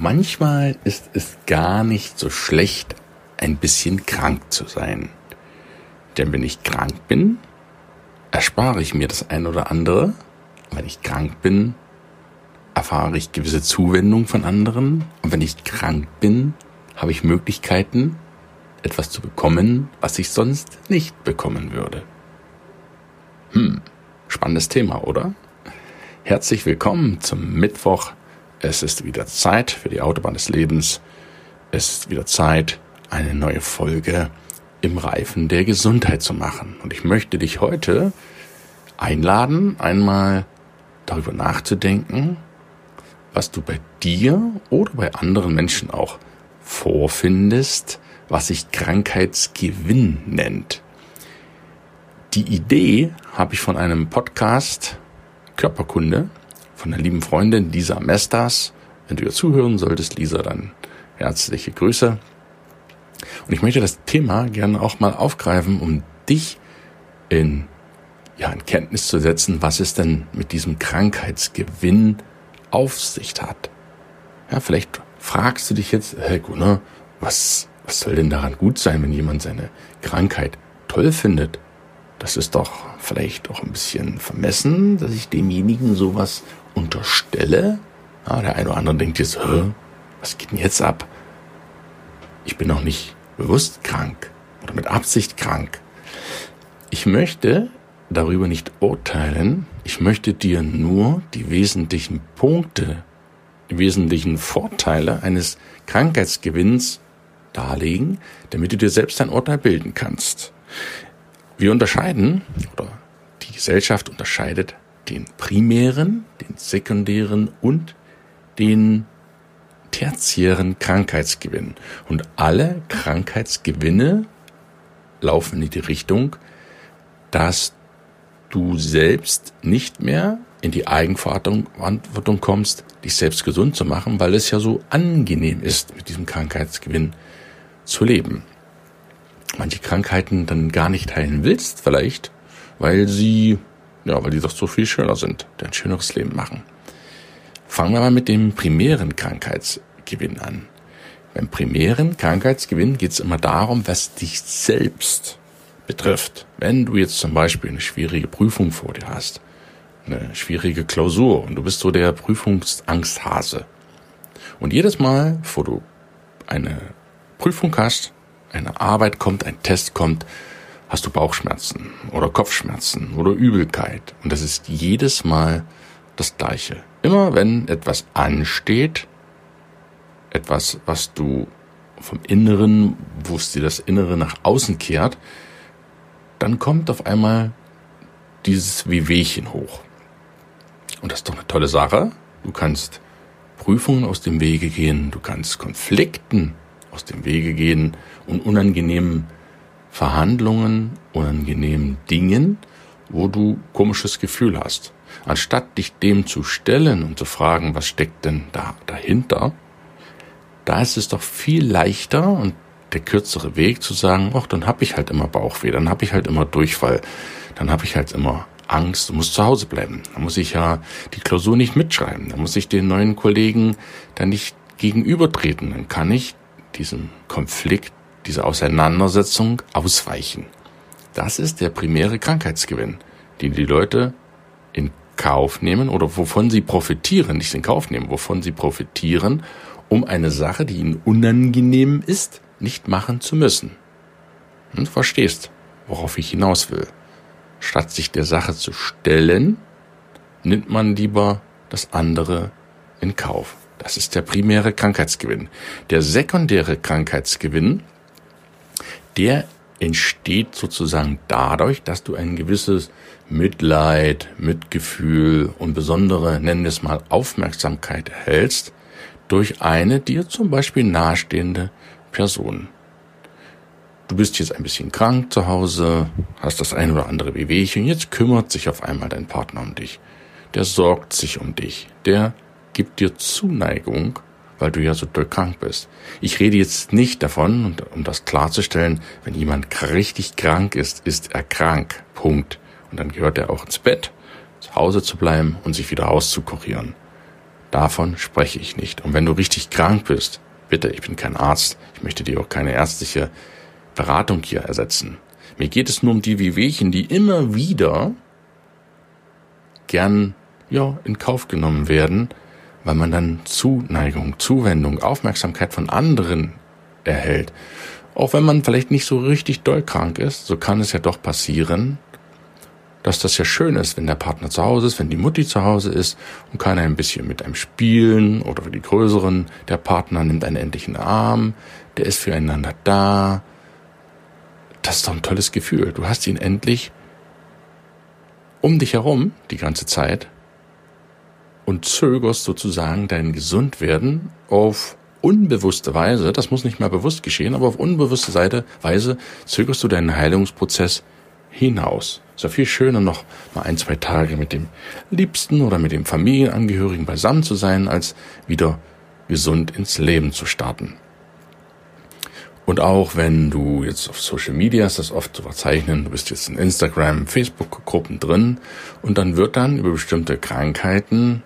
Manchmal ist es gar nicht so schlecht, ein bisschen krank zu sein. Denn wenn ich krank bin, erspare ich mir das ein oder andere. Wenn ich krank bin, erfahre ich gewisse Zuwendung von anderen. Und wenn ich krank bin, habe ich Möglichkeiten, etwas zu bekommen, was ich sonst nicht bekommen würde. Hm, spannendes Thema, oder? Herzlich willkommen zum Mittwoch, es ist wieder Zeit für die Autobahn des Lebens. Es ist wieder Zeit, eine neue Folge im Reifen der Gesundheit zu machen. Und ich möchte dich heute einladen, einmal darüber nachzudenken, was du bei dir oder bei anderen Menschen auch vorfindest, was sich Krankheitsgewinn nennt. Die Idee habe ich von einem Podcast Körperkunde von der lieben Freundin Lisa Mestas. Wenn du ihr zuhören solltest, Lisa, dann herzliche Grüße. Und ich möchte das Thema gerne auch mal aufgreifen, um dich in, ja, in Kenntnis zu setzen, was es denn mit diesem Krankheitsgewinn auf sich hat. Ja, vielleicht fragst du dich jetzt, hey Gunnar, was, was soll denn daran gut sein, wenn jemand seine Krankheit toll findet? Das ist doch vielleicht auch ein bisschen vermessen, dass ich demjenigen sowas unterstelle. Ja, der eine oder andere denkt jetzt, was geht denn jetzt ab? Ich bin noch nicht bewusst krank oder mit Absicht krank. Ich möchte darüber nicht urteilen. Ich möchte dir nur die wesentlichen Punkte, die wesentlichen Vorteile eines Krankheitsgewinns darlegen, damit du dir selbst ein Urteil bilden kannst. Wir unterscheiden, oder die Gesellschaft unterscheidet den primären, den sekundären und den tertiären Krankheitsgewinn. Und alle Krankheitsgewinne laufen in die Richtung, dass du selbst nicht mehr in die Eigenverantwortung kommst, dich selbst gesund zu machen, weil es ja so angenehm ist, mit diesem Krankheitsgewinn zu leben. Manche Krankheiten dann gar nicht heilen willst, vielleicht, weil sie ja, weil die doch so viel schöner sind, die ein schöneres Leben machen. Fangen wir mal mit dem primären Krankheitsgewinn an. Beim primären Krankheitsgewinn geht es immer darum, was dich selbst betrifft. Wenn du jetzt zum Beispiel eine schwierige Prüfung vor dir hast, eine schwierige Klausur und du bist so der Prüfungsangsthase. Und jedes Mal, bevor du eine Prüfung hast, eine Arbeit kommt, ein Test kommt, hast du Bauchschmerzen oder Kopfschmerzen oder Übelkeit. Und das ist jedes Mal das Gleiche. Immer wenn etwas ansteht, etwas, was du vom Inneren, wo es dir das Innere nach außen kehrt, dann kommt auf einmal dieses Wehwehchen hoch. Und das ist doch eine tolle Sache. Du kannst Prüfungen aus dem Wege gehen, du kannst Konflikten aus dem Wege gehen und unangenehmen Verhandlungen, unangenehmen Dingen, wo du komisches Gefühl hast. Anstatt dich dem zu stellen und zu fragen, was steckt denn da dahinter, da ist es doch viel leichter und der kürzere Weg zu sagen, ach, dann hab ich halt immer Bauchweh, dann hab ich halt immer Durchfall, dann hab ich halt immer Angst, du musst zu Hause bleiben. Da muss ich ja die Klausur nicht mitschreiben, da muss ich den neuen Kollegen dann nicht gegenübertreten, dann kann ich diesem Konflikt diese Auseinandersetzung ausweichen. Das ist der primäre Krankheitsgewinn, den die Leute in Kauf nehmen oder wovon sie profitieren, nicht in Kauf nehmen, wovon sie profitieren, um eine Sache, die ihnen unangenehm ist, nicht machen zu müssen. Und du verstehst, worauf ich hinaus will. Statt sich der Sache zu stellen, nimmt man lieber das andere in Kauf. Das ist der primäre Krankheitsgewinn. Der sekundäre Krankheitsgewinn der entsteht sozusagen dadurch, dass du ein gewisses Mitleid, Mitgefühl und besondere, nennen wir es mal, Aufmerksamkeit erhältst durch eine dir zum Beispiel nahestehende Person. Du bist jetzt ein bisschen krank zu Hause, hast das ein oder andere Wehwehchen, jetzt kümmert sich auf einmal dein Partner um dich. Der sorgt sich um dich. Der gibt dir Zuneigung, weil du ja so doll krank bist. Ich rede jetzt nicht davon, um das klarzustellen, wenn jemand richtig krank ist, ist er krank. Punkt. Und dann gehört er auch ins Bett, zu Hause zu bleiben und sich wieder auszukurieren. Davon spreche ich nicht. Und wenn du richtig krank bist, bitte, ich bin kein Arzt, ich möchte dir auch keine ärztliche Beratung hier ersetzen. Mir geht es nur um die Wehwehchen, die immer wieder gern ja, in Kauf genommen werden, weil man dann Zuneigung, Zuwendung, Aufmerksamkeit von anderen erhält. Auch wenn man vielleicht nicht so richtig doll krank ist, so kann es ja doch passieren, dass das ja schön ist, wenn der Partner zu Hause ist, wenn die Mutti zu Hause ist und kann ein bisschen mit einem spielen oder für die Größeren, der Partner nimmt einen endlichen Arm, der ist füreinander da. Das ist doch ein tolles Gefühl. Du hast ihn endlich um dich herum die ganze Zeit und zögerst sozusagen dein Gesundwerden auf unbewusste Weise, das muss nicht mal bewusst geschehen, aber auf unbewusste Seite, Weise zögerst du deinen Heilungsprozess hinaus. Ist ja viel schöner noch mal ein, zwei Tage mit dem Liebsten oder mit dem Familienangehörigen beisammen zu sein, als wieder gesund ins Leben zu starten. Und auch wenn du jetzt auf Social Media ist das oft zu verzeichnen, du bist jetzt in Instagram, Facebook-Gruppen drin und dann wird dann über bestimmte Krankheiten,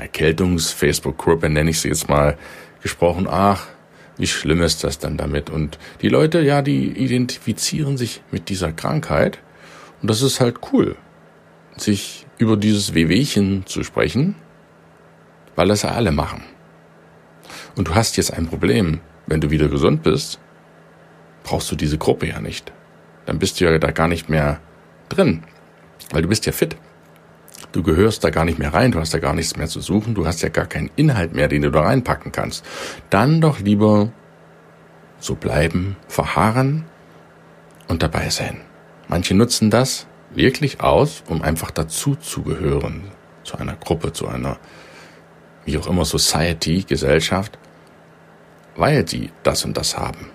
Erkältungs-Facebook-Gruppe nenne ich sie jetzt mal, gesprochen, ach, wie schlimm ist das dann damit? Und die Leute, ja, die identifizieren sich mit dieser Krankheit und das ist halt cool, sich über dieses Wehwehchen zu sprechen, weil das ja alle machen. Und du hast jetzt ein Problem, wenn du wieder gesund bist, brauchst du diese Gruppe ja nicht. Dann bist du ja da gar nicht mehr drin, weil du bist ja fit. Du gehörst da gar nicht mehr rein, du hast da gar nichts mehr zu suchen, du hast ja gar keinen Inhalt mehr, den du da reinpacken kannst. Dann doch lieber so bleiben, verharren und dabei sein. Manche nutzen das wirklich aus, um einfach dazu zu gehören, zu einer Gruppe, zu einer, wie auch immer, Society, Gesellschaft weil sie das und das haben.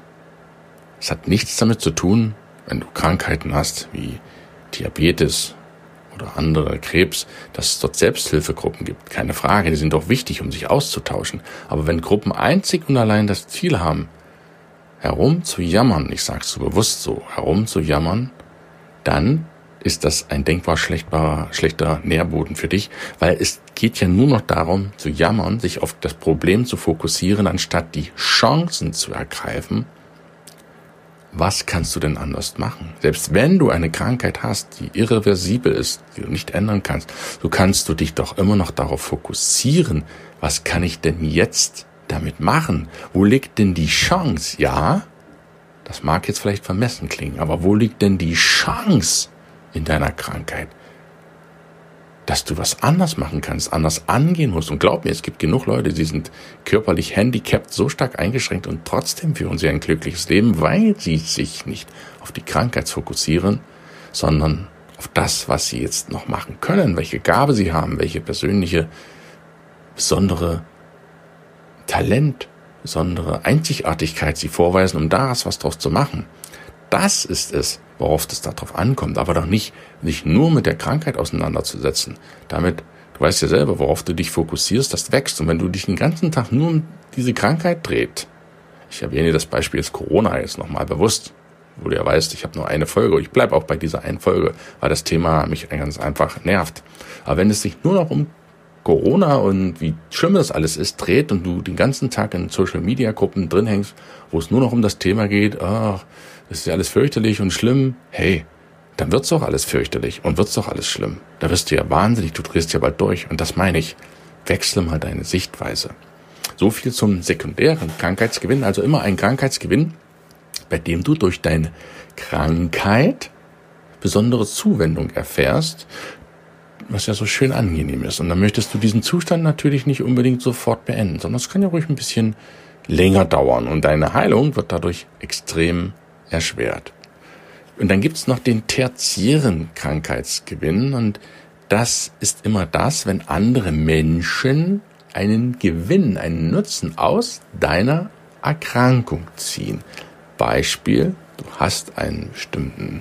Es hat nichts damit zu tun, wenn du Krankheiten hast wie Diabetes oder andere Krebs, dass es dort Selbsthilfegruppen gibt. Keine Frage, die sind doch wichtig, um sich auszutauschen. Aber wenn Gruppen einzig und allein das Ziel haben, herum ich sag's so bewusst so, herum dann ist das ein denkbar schlechter Nährboden für dich, weil es geht ja nur noch darum zu jammern, sich auf das Problem zu fokussieren, anstatt die Chancen zu ergreifen. Was kannst du denn anders machen? Selbst wenn du eine Krankheit hast, die irreversibel ist, die du nicht ändern kannst, so kannst du dich doch immer noch darauf fokussieren, was kann ich denn jetzt damit machen? Wo liegt denn die Chance? Ja, das mag jetzt vielleicht vermessen klingen, aber wo liegt denn die Chance? in deiner Krankheit, dass du was anders machen kannst, anders angehen musst. Und glaub mir, es gibt genug Leute, die sind körperlich handicapped, so stark eingeschränkt und trotzdem führen sie ein glückliches Leben, weil sie sich nicht auf die Krankheit fokussieren, sondern auf das, was sie jetzt noch machen können, welche Gabe sie haben, welche persönliche, besondere Talent, besondere Einzigartigkeit sie vorweisen, um daraus was draus zu machen. Das ist es, worauf es darauf ankommt, aber doch nicht, nicht nur mit der Krankheit auseinanderzusetzen. Damit, du weißt ja selber, worauf du dich fokussierst, das wächst. Und wenn du dich den ganzen Tag nur um diese Krankheit dreht, ich erwähne das Beispiel jetzt Corona jetzt nochmal bewusst, wo du ja weißt, ich habe nur eine Folge, ich bleibe auch bei dieser einen Folge, weil das Thema mich ganz einfach nervt. Aber wenn es sich nur noch um Corona und wie schlimm das alles ist, dreht und du den ganzen Tag in Social Media Gruppen drin hängst, wo es nur noch um das Thema geht, ach, das ist ja alles fürchterlich und schlimm, hey, dann wird's doch alles fürchterlich und wird's doch alles schlimm. Da wirst du ja wahnsinnig, du drehst ja bald durch. Und das meine ich. Wechsle mal deine Sichtweise. So viel zum sekundären Krankheitsgewinn, also immer ein Krankheitsgewinn, bei dem du durch deine Krankheit besondere Zuwendung erfährst, was ja so schön angenehm ist. Und dann möchtest du diesen Zustand natürlich nicht unbedingt sofort beenden, sondern es kann ja ruhig ein bisschen länger dauern und deine Heilung wird dadurch extrem erschwert. Und dann gibt's noch den tertiären Krankheitsgewinn und das ist immer das, wenn andere Menschen einen Gewinn, einen Nutzen aus deiner Erkrankung ziehen. Beispiel, du hast einen bestimmten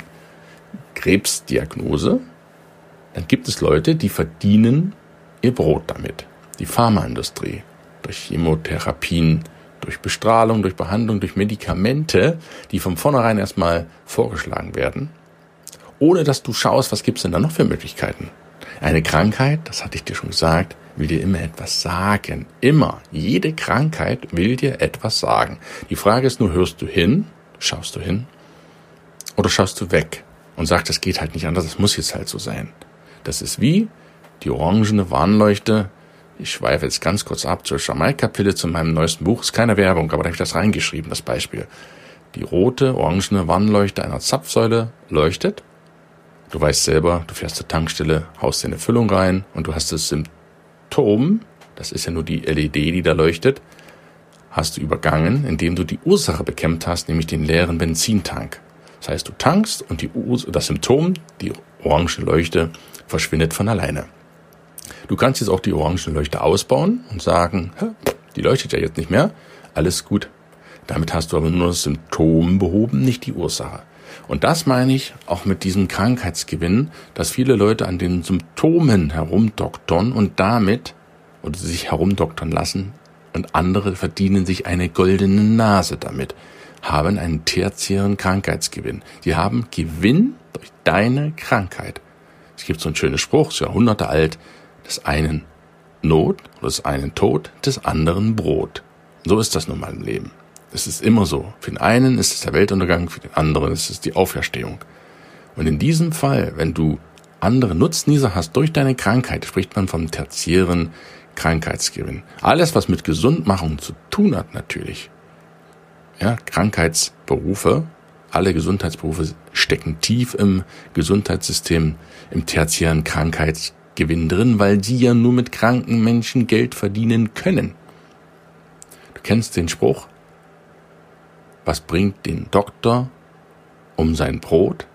Krebsdiagnose, dann gibt es Leute, die verdienen ihr Brot damit. Die Pharmaindustrie, durch Chemotherapien, durch Bestrahlung, durch Behandlung, durch Medikamente, die von vornherein erstmal vorgeschlagen werden, ohne dass du schaust, was gibt's denn da noch für Möglichkeiten. Eine Krankheit, das hatte ich dir schon gesagt, will dir immer etwas sagen. Immer. Jede Krankheit will dir etwas sagen. Die Frage ist nur, hörst du hin? Schaust du hin? Oder schaust du weg? Und sagst, das geht halt nicht anders, das muss jetzt halt so sein. Das ist wie die orangene Warnleuchte. Ich schweife jetzt ganz kurz ab zur Jamaika-Pille zu meinem neuesten Buch. Ist keine Werbung, aber da habe ich das reingeschrieben, das Beispiel. Die rote, orangene Warnleuchte einer Zapfsäule leuchtet. Du weißt selber, du fährst zur Tankstelle, haust dir eine Füllung rein und du hast das Symptom, das ist ja nur die LED, die da leuchtet, hast du übergangen, indem du die Ursache bekämpft hast, nämlich den leeren Benzintank. Das heißt, du tankst und die Urs das Symptom, die orange Leuchte, verschwindet von alleine. Du kannst jetzt auch die orange Leuchte ausbauen und sagen, die leuchtet ja jetzt nicht mehr, alles gut. Damit hast du aber nur das Symptom behoben, nicht die Ursache. Und das meine ich auch mit diesem Krankheitsgewinn, dass viele Leute an den Symptomen herumdoktern und damit oder sich herumdoktern lassen und andere verdienen sich eine goldene Nase damit, haben einen tertiären Krankheitsgewinn. Sie haben Gewinn durch deine Krankheit. Es gibt so einen schönen Spruch, ist Jahrhunderte alt, des einen Not oder des einen Tod, des anderen Brot. So ist das nun mal im Leben. Es ist immer so. Für den einen ist es der Weltuntergang, für den anderen ist es die Auferstehung. Und in diesem Fall, wenn du andere Nutznießer hast durch deine Krankheit, spricht man vom tertiären Krankheitsgewinn. Alles, was mit Gesundmachung zu tun hat, natürlich. Ja, Krankheitsberufe, alle Gesundheitsberufe stecken tief im Gesundheitssystem, im tertiären Krankheitsgewinn drin, weil sie ja nur mit kranken Menschen Geld verdienen können. Du kennst den Spruch, was bringt den Doktor um sein Brot?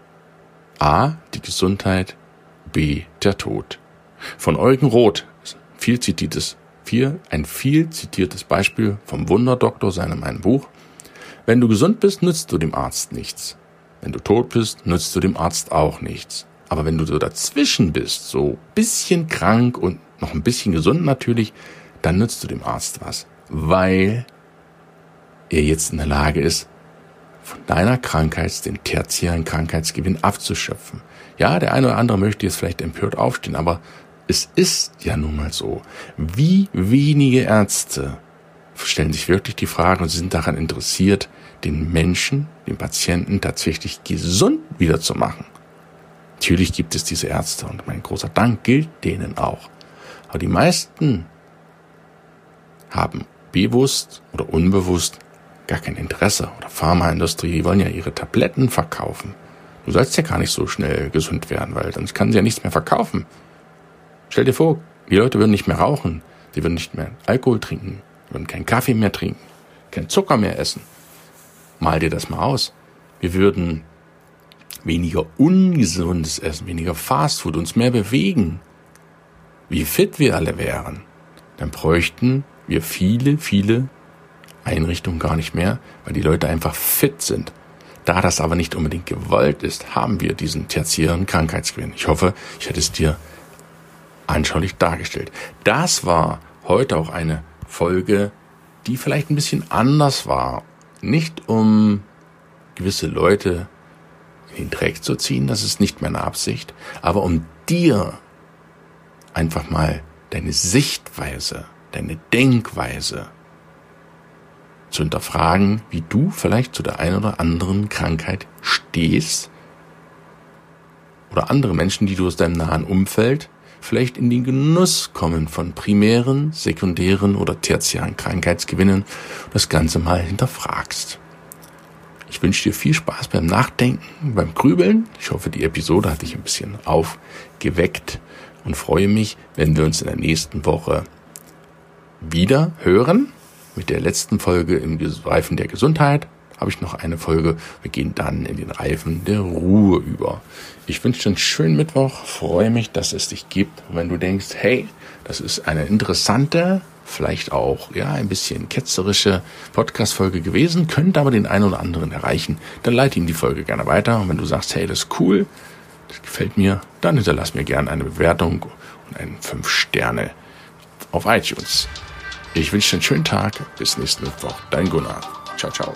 A. Die Gesundheit, B. Der Tod. Von Eugen Roth, viel zitiertes, viel, ein viel zitiertes Beispiel vom Wunderdoktor, seinem ein Buch. Wenn du gesund bist, nützt du dem Arzt nichts. Wenn du tot bist, nützt du dem Arzt auch nichts. Aber wenn du so dazwischen bist, so bisschen krank und noch ein bisschen gesund natürlich, dann nützt du dem Arzt was. Weil er jetzt in der Lage ist, von deiner Krankheit den tertiären Krankheitsgewinn abzuschöpfen. Ja, der eine oder andere möchte jetzt vielleicht empört aufstehen, aber es ist ja nun mal so. Wie wenige Ärzte stellen sich wirklich die Frage und sind daran interessiert, den Menschen, den Patienten tatsächlich gesund wiederzumachen. Natürlich gibt es diese Ärzte und mein großer Dank gilt denen auch. Aber die meisten haben bewusst oder unbewusst gar kein Interesse. Oder Pharmaindustrie, die wollen ja ihre Tabletten verkaufen. Du sollst ja gar nicht so schnell gesund werden, weil sonst kann sie ja nichts mehr verkaufen. Stell dir vor, die Leute würden nicht mehr rauchen, sie würden nicht mehr Alkohol trinken, würden keinen Kaffee mehr trinken, keinen Zucker mehr essen. Mal dir das mal aus. Wir würden weniger ungesundes essen, weniger Fastfood, uns mehr bewegen. Wie fit wir alle wären, dann bräuchten wir viele, viele Einrichtungen gar nicht mehr, weil die Leute einfach fit sind. Da das aber nicht unbedingt gewollt ist, haben wir diesen tertiären Krankheitsgewinn. Ich hoffe, ich hätte es dir anschaulich dargestellt. Das war heute auch eine Folge, die vielleicht ein bisschen anders war. Nicht um gewisse Leute in den Dreck zu ziehen, das ist nicht meine Absicht, aber um dir einfach mal deine Sichtweise, deine Denkweise zu hinterfragen, wie du vielleicht zu der einen oder anderen Krankheit stehst oder andere Menschen, die du aus deinem nahen Umfeld vielleicht in den Genuss kommen von primären, sekundären oder tertiären Krankheitsgewinnen das Ganze mal hinterfragst. Ich wünsche dir viel Spaß beim Nachdenken, beim Grübeln. Ich hoffe, die Episode hat dich ein bisschen aufgeweckt und freue mich, wenn wir uns in der nächsten Woche wieder hören mit der letzten Folge im Reifen der Gesundheit habe ich noch eine Folge. Wir gehen dann in den Reifen der Ruhe über. Ich wünsche dir einen schönen Mittwoch, freue mich, dass es dich gibt. Wenn du denkst, hey, das ist eine interessante vielleicht auch ja ein bisschen ketzerische Podcast-Folge gewesen, könnte aber den einen oder anderen erreichen. Dann leite ihm die Folge gerne weiter. Und wenn du sagst, hey, das ist cool, das gefällt mir, dann hinterlass mir gerne eine Bewertung und einen 5 Sterne auf iTunes. Ich wünsche dir einen schönen Tag. Bis nächsten Mittwoch. Dein Gunnar. Ciao, ciao.